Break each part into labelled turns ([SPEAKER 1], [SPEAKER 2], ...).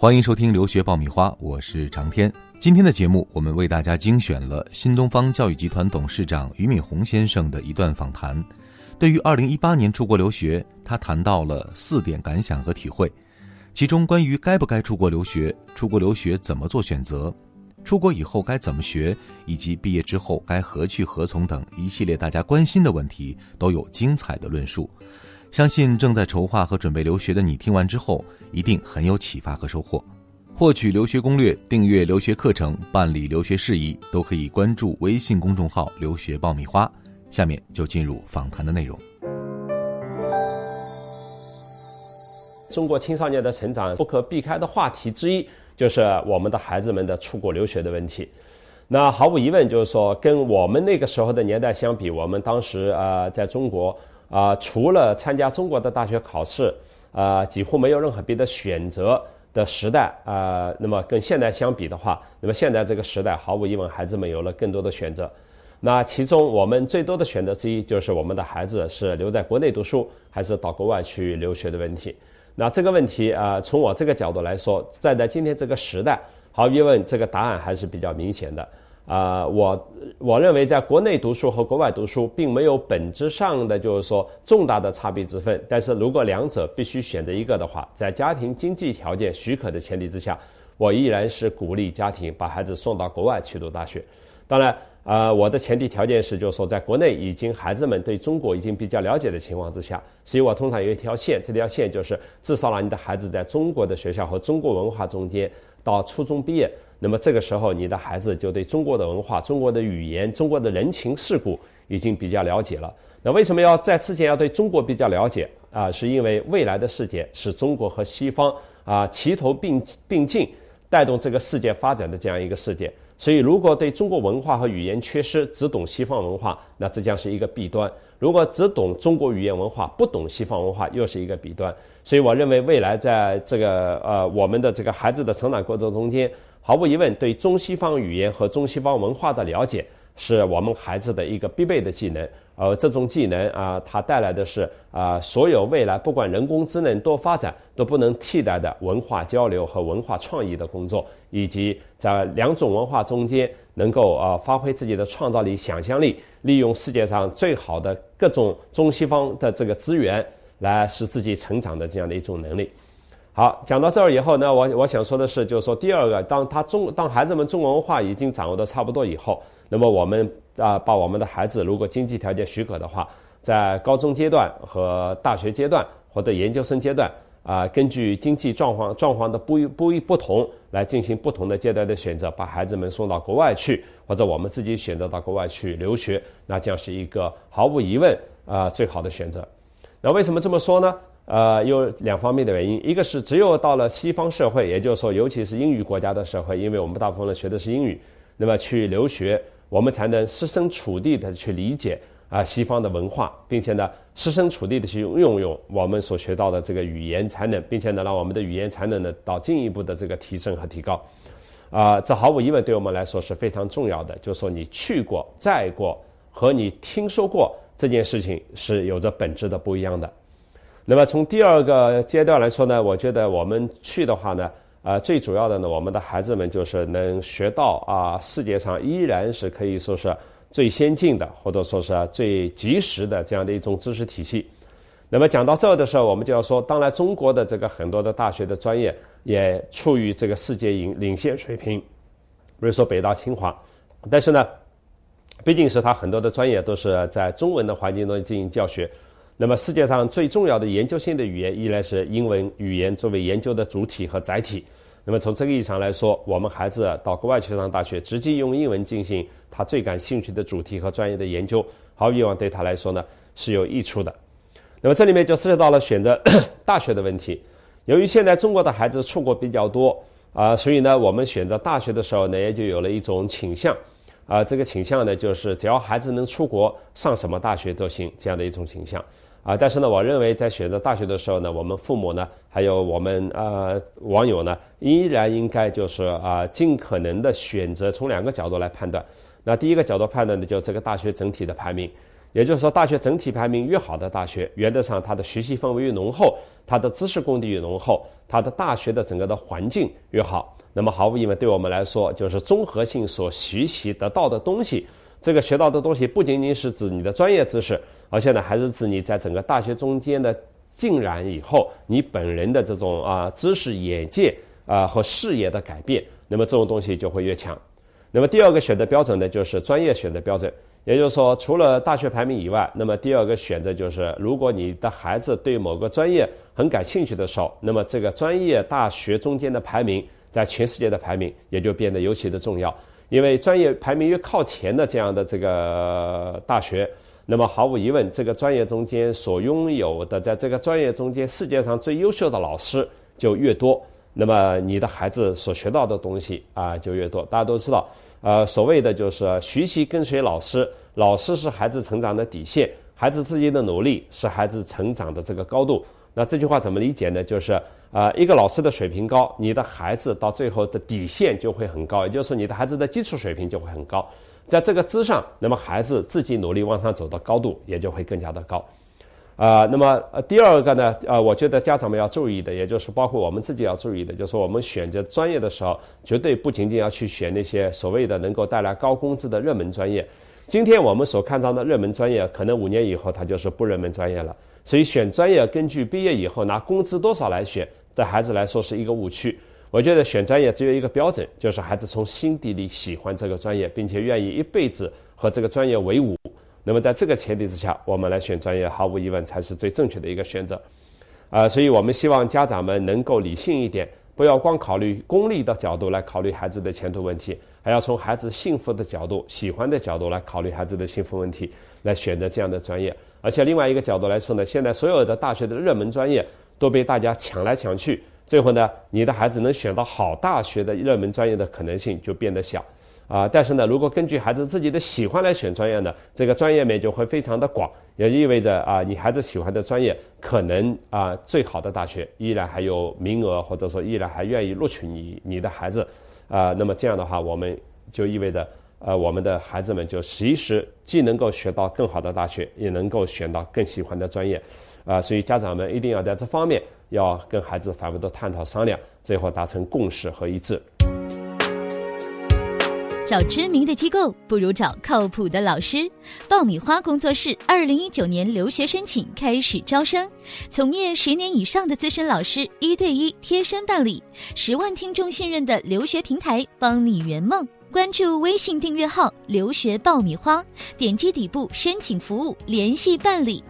[SPEAKER 1] 欢迎收听留学爆米花，我是长天。今天的节目，我们为大家精选了新东方教育集团董事长俞敏洪先生的一段访谈。对于2018年出国留学，他谈到了四点感想和体会，其中关于该不该出国留学、出国留学怎么做选择、出国以后该怎么学，以及毕业之后该何去何从等一系列大家关心的问题，都有精彩的论述。相信正在筹划和准备留学的你，听完之后一定很有启发和收获。获取留学攻略、订阅留学课程、办理留学事宜，都可以关注微信公众号“留学爆米花”。下面就进入访谈的内容。
[SPEAKER 2] 中国青少年的成长不可避开的话题之一，就是我们的孩子们的出国留学的问题。那毫无疑问，就是说，跟我们那个时候的年代相比，我们当时啊，在中国。啊，除了参加中国的大学考试，啊，几乎没有任何别的选择的时代啊。那么跟现在相比的话，那么现在这个时代，毫无疑问，孩子们有了更多的选择。那其中我们最多的选择之一，就是我们的孩子是留在国内读书，还是到国外去留学的问题。那这个问题啊，从我这个角度来说，站在今天这个时代，毫无疑问，这个答案还是比较明显的。啊，我我认为在国内读书和国外读书并没有本质上的就是说重大的差别之分。但是如果两者必须选择一个的话，在家庭经济条件许可的前提之下，我依然是鼓励家庭把孩子送到国外去读大学。当然，啊，我的前提条件是就是说在国内已经孩子们对中国已经比较了解的情况之下，所以我通常有一条线，这条线就是至少让你的孩子在中国的学校和中国文化中间到初中毕业。那么这个时候，你的孩子就对中国的文化、中国的语言、中国的人情世故已经比较了解了。那为什么要在此前要对中国比较了解啊？是因为未来的世界是中国和西方啊齐头并并进，带动这个世界发展的这样一个世界。所以，如果对中国文化和语言缺失，只懂西方文化，那这将是一个弊端；如果只懂中国语言文化，不懂西方文化，又是一个弊端。所以，我认为未来在这个呃我们的这个孩子的成长过程中间。毫无疑问，对中西方语言和中西方文化的了解是我们孩子的一个必备的技能。而这种技能啊，它带来的是啊，所有未来不管人工智能多发展都不能替代的文化交流和文化创意的工作，以及在两种文化中间能够啊发挥自己的创造力、想象力，利用世界上最好的各种中西方的这个资源来使自己成长的这样的一种能力。好，讲到这儿以后呢，我我想说的是，就是说第二个，当他中当孩子们中国文化已经掌握的差不多以后，那么我们啊，把我们的孩子，如果经济条件许可的话，在高中阶段和大学阶段或者研究生阶段啊，根据经济状况状况的不一不一不同，来进行不同的阶段的选择，把孩子们送到国外去，或者我们自己选择到国外去留学，那将是一个毫无疑问啊最好的选择。那为什么这么说呢？呃，有两方面的原因，一个是只有到了西方社会，也就是说，尤其是英语国家的社会，因为我们大部分人学的是英语，那么去留学，我们才能设身处地的去理解啊西方的文化，并且呢，设身处地的去运用我们所学到的这个语言才能，并且呢，让我们的语言才能呢到进一步的这个提升和提高，啊，这毫无疑问对我们来说是非常重要的。就是说，你去过、在过和你听说过这件事情是有着本质的不一样的。那么从第二个阶段来说呢，我觉得我们去的话呢，啊，最主要的呢，我们的孩子们就是能学到啊，世界上依然是可以说是最先进的，或者说是最及时的这样的一种知识体系。那么讲到这的时候，我们就要说，当然中国的这个很多的大学的专业也处于这个世界领领先水平，比如说北大、清华，但是呢，毕竟是他很多的专业都是在中文的环境中进行教学。那么世界上最重要的研究性的语言依然是英文语言作为研究的主体和载体。那么从这个意义上来说，我们孩子到国外去上大学，直接用英文进行他最感兴趣的主题和专业的研究，毫无疑问对他来说呢是有益处的。那么这里面就涉及到了选择大学的问题。由于现在中国的孩子出国比较多啊，所以呢我们选择大学的时候呢也就有了一种倾向。啊，这个倾向呢就是只要孩子能出国上什么大学都行这样的一种倾向。啊，但是呢，我认为在选择大学的时候呢，我们父母呢，还有我们呃网友呢，依然应该就是啊，尽可能的选择从两个角度来判断。那第一个角度判断的就是这个大学整体的排名，也就是说，大学整体排名越好的大学，原则上它的学习氛围越浓厚，它的知识功底越浓厚，它的大学的整个的环境越好。那么毫无疑问，对我们来说，就是综合性所学习得到的东西。这个学到的东西不仅仅是指你的专业知识，而且呢，还是指你在整个大学中间的浸染以后，你本人的这种啊知识眼界啊和视野的改变。那么这种东西就会越强。那么第二个选择标准呢，就是专业选择标准。也就是说，除了大学排名以外，那么第二个选择就是，如果你的孩子对某个专业很感兴趣的时候，那么这个专业大学中间的排名，在全世界的排名也就变得尤其的重要。因为专业排名越靠前的这样的这个大学，那么毫无疑问，这个专业中间所拥有的，在这个专业中间世界上最优秀的老师就越多，那么你的孩子所学到的东西啊就越多。大家都知道。呃，所谓的就是学习跟随老师，老师是孩子成长的底线，孩子自己的努力是孩子成长的这个高度。那这句话怎么理解呢？就是啊，一个老师的水平高，你的孩子到最后的底线就会很高，也就是说你的孩子的基础水平就会很高，在这个之上，那么孩子自己努力往上走的高度也就会更加的高。啊，那么，第二个呢，呃，我觉得家长们要注意的，也就是包括我们自己要注意的，就是我们选择专业的时候，绝对不仅仅要去选那些所谓的能够带来高工资的热门专业。今天我们所看到的热门专业，可能五年以后它就是不热门专业了。所以选专业根据毕业以后拿工资多少来选，对孩子来说是一个误区。我觉得选专业只有一个标准，就是孩子从心底里喜欢这个专业，并且愿意一辈子和这个专业为伍。那么在这个前提之下，我们来选专业，毫无疑问才是最正确的一个选择，啊，所以我们希望家长们能够理性一点，不要光考虑功利的角度来考虑孩子的前途问题，还要从孩子幸福的角度、喜欢的角度来考虑孩子的幸福问题，来选择这样的专业。而且另外一个角度来说呢，现在所有的大学的热门专业都被大家抢来抢去，最后呢，你的孩子能选到好大学的热门专业的可能性就变得小。啊，但是呢，如果根据孩子自己的喜欢来选专业呢，这个专业面就会非常的广，也意味着啊，你孩子喜欢的专业可能啊，最好的大学依然还有名额，或者说依然还愿意录取你你的孩子，啊，那么这样的话，我们就意味着呃，我们的孩子们就其实既能够学到更好的大学，也能够选到更喜欢的专业，啊，所以家长们一定要在这方面要跟孩子反复的探讨商量，最后达成共识和一致。
[SPEAKER 3] 找知名的机构不如找靠谱的老师。爆米花工作室二零一九年留学申请开始招生，从业十年以上的资深老师一对一贴身办理，十万听众信任的留学平台，帮你圆梦。关注微信订阅号“留学爆米花”，点击底部申请服务联系办理。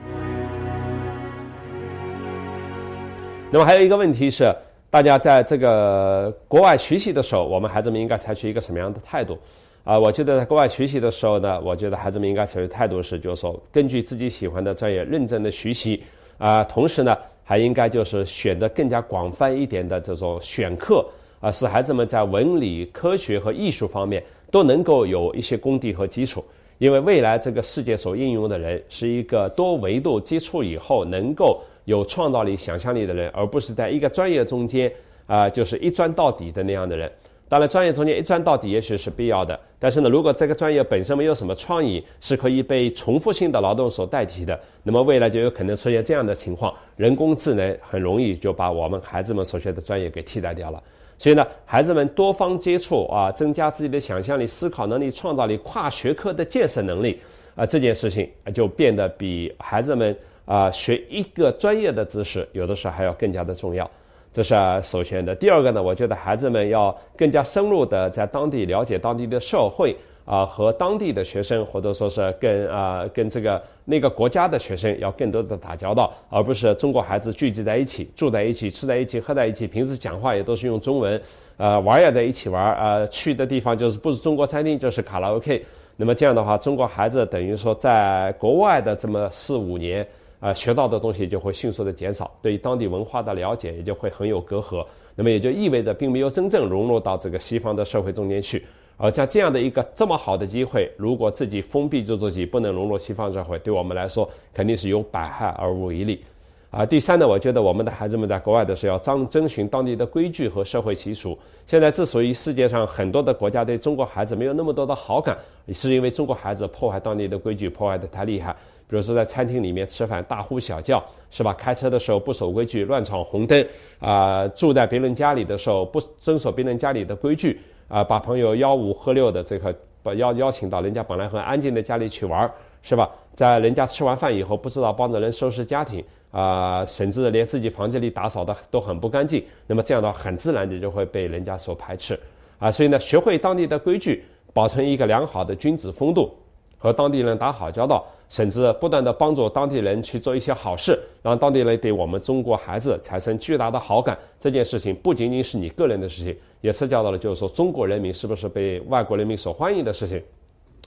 [SPEAKER 2] 那么还有一个问题是。大家在这个国外学习的时候，我们孩子们应该采取一个什么样的态度？啊，我觉得在国外学习的时候呢，我觉得孩子们应该采取态度是，就是说根据自己喜欢的专业认真的学习，啊，同时呢，还应该就是选择更加广泛一点的这种选课，啊，使孩子们在文理科学和艺术方面都能够有一些功底和基础。因为未来这个世界所应用的人是一个多维度接触以后能够。有创造力、想象力的人，而不是在一个专业中间啊，就是一钻到底的那样的人。当然，专业中间一钻到底也许是必要的，但是呢，如果这个专业本身没有什么创意，是可以被重复性的劳动所代替的，那么未来就有可能出现这样的情况：人工智能很容易就把我们孩子们所学的专业给替代掉了。所以呢，孩子们多方接触啊，增加自己的想象力、思考能力、创造力、跨学科的建设能力啊，这件事情就变得比孩子们。啊，学一个专业的知识，有的时候还要更加的重要，这是首先的。第二个呢，我觉得孩子们要更加深入的在当地了解当地的社会啊，和当地的学生，或者说是跟啊跟这个那个国家的学生要更多的打交道，而不是中国孩子聚集在一起，住在一起，吃在一起，喝在一起，平时讲话也都是用中文，呃，玩也在一起玩，呃，去的地方就是不是中国餐厅就是卡拉 OK，那么这样的话，中国孩子等于说在国外的这么四五年。啊，学到的东西就会迅速的减少，对于当地文化的了解也就会很有隔阂，那么也就意味着并没有真正融入到这个西方的社会中间去。而在这样的一个这么好的机会，如果自己封闭住自己，不能融入西方社会，对我们来说肯定是有百害而无一利。啊，第三呢，我觉得我们的孩子们在国外的时候要遵遵循当地的规矩和社会习俗。现在之所以世界上很多的国家对中国孩子没有那么多的好感，是因为中国孩子破坏当地的规矩，破坏的太厉害。比如说在餐厅里面吃饭大呼小叫，是吧？开车的时候不守规矩，乱闯红灯，啊，住在别人家里的时候不遵守别人家里的规矩，啊，把朋友吆五喝六的这个把邀邀请到人家本来很安静的家里去玩，是吧？在人家吃完饭以后不知道帮着人收拾家庭。啊，甚至连自己房间里打扫的都很不干净，那么这样的话，很自然的就会被人家所排斥，啊，所以呢，学会当地的规矩，保存一个良好的君子风度，和当地人打好交道，甚至不断的帮助当地人去做一些好事，让当地人对我们中国孩子产生巨大的好感，这件事情不仅仅是你个人的事情，也涉及到了就是说中国人民是不是被外国人民所欢迎的事情，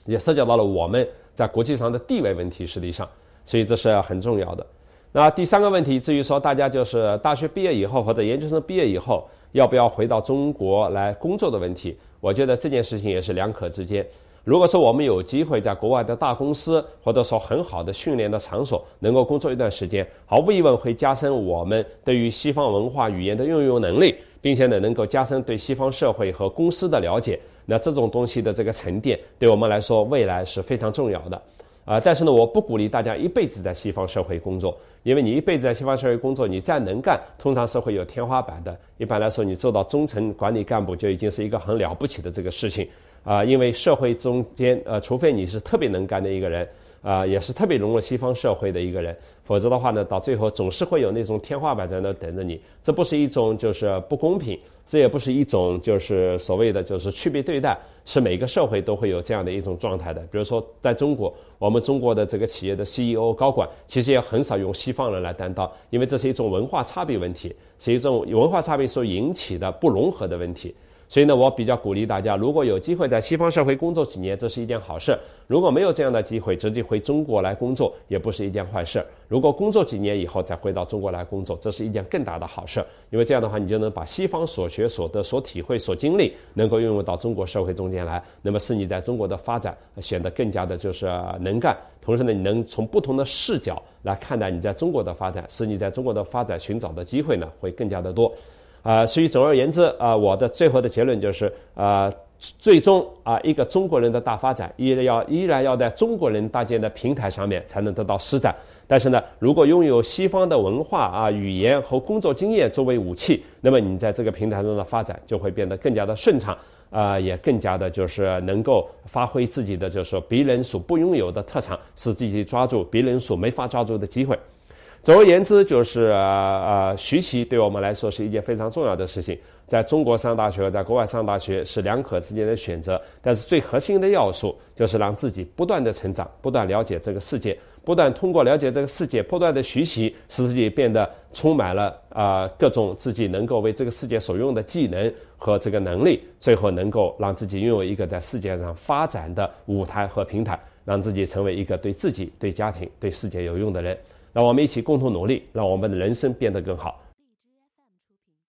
[SPEAKER 2] 也涉及到了我们在国际上的地位问题，实际上，所以这是很重要的。那第三个问题，至于说大家就是大学毕业以后或者研究生毕业以后要不要回到中国来工作的问题，我觉得这件事情也是两可之间。如果说我们有机会在国外的大公司或者说很好的训练的场所能够工作一段时间，毫无疑问会加深我们对于西方文化语言的运用能力，并且呢能够加深对西方社会和公司的了解。那这种东西的这个沉淀，对我们来说未来是非常重要的。啊，但是呢，我不鼓励大家一辈子在西方社会工作，因为你一辈子在西方社会工作，你再能干，通常是会有天花板的。一般来说，你做到中层管理干部就已经是一个很了不起的这个事情啊，因为社会中间，呃，除非你是特别能干的一个人。啊，也是特别融入西方社会的一个人，否则的话呢，到最后总是会有那种天花板在那等着你。这不是一种就是不公平，这也不是一种就是所谓的就是区别对待，是每个社会都会有这样的一种状态的。比如说，在中国，我们中国的这个企业的 CEO 高管，其实也很少用西方人来担当，因为这是一种文化差别问题，是一种文化差别所引起的不融合的问题。所以呢，我比较鼓励大家，如果有机会在西方社会工作几年，这是一件好事；如果没有这样的机会，直接回中国来工作，也不是一件坏事。如果工作几年以后再回到中国来工作，这是一件更大的好事，因为这样的话，你就能把西方所学、所得、所体会、所经历，能够运用到中国社会中间来，那么使你在中国的发展显得更加的就是能干。同时呢，你能从不同的视角来看待你在中国的发展，使你在中国的发展寻找的机会呢，会更加的多。啊，所以总而言之，啊，我的最后的结论就是，啊，最终啊，一个中国人的大发展，依然要依然要在中国人搭建的平台上面才能得到施展。但是呢，如果拥有西方的文化啊、语言和工作经验作为武器，那么你在这个平台上的发展就会变得更加的顺畅，啊，也更加的就是能够发挥自己的就是说别人所不拥有的特长，使自己抓住别人所没法抓住的机会。总而言之，就是呃，学习对我们来说是一件非常重要的事情。在中国上大学和在国外上大学是两可之间的选择，但是最核心的要素就是让自己不断的成长，不断了解这个世界，不断通过了解这个世界，不断的学习，使自己变得充满了啊各种自己能够为这个世界所用的技能和这个能力，最后能够让自己拥有一个在世界上发展的舞台和平台，让自己成为一个对自己、对家庭、对世界有用的人。让我们一起共同努力，让我们的人生变得更好。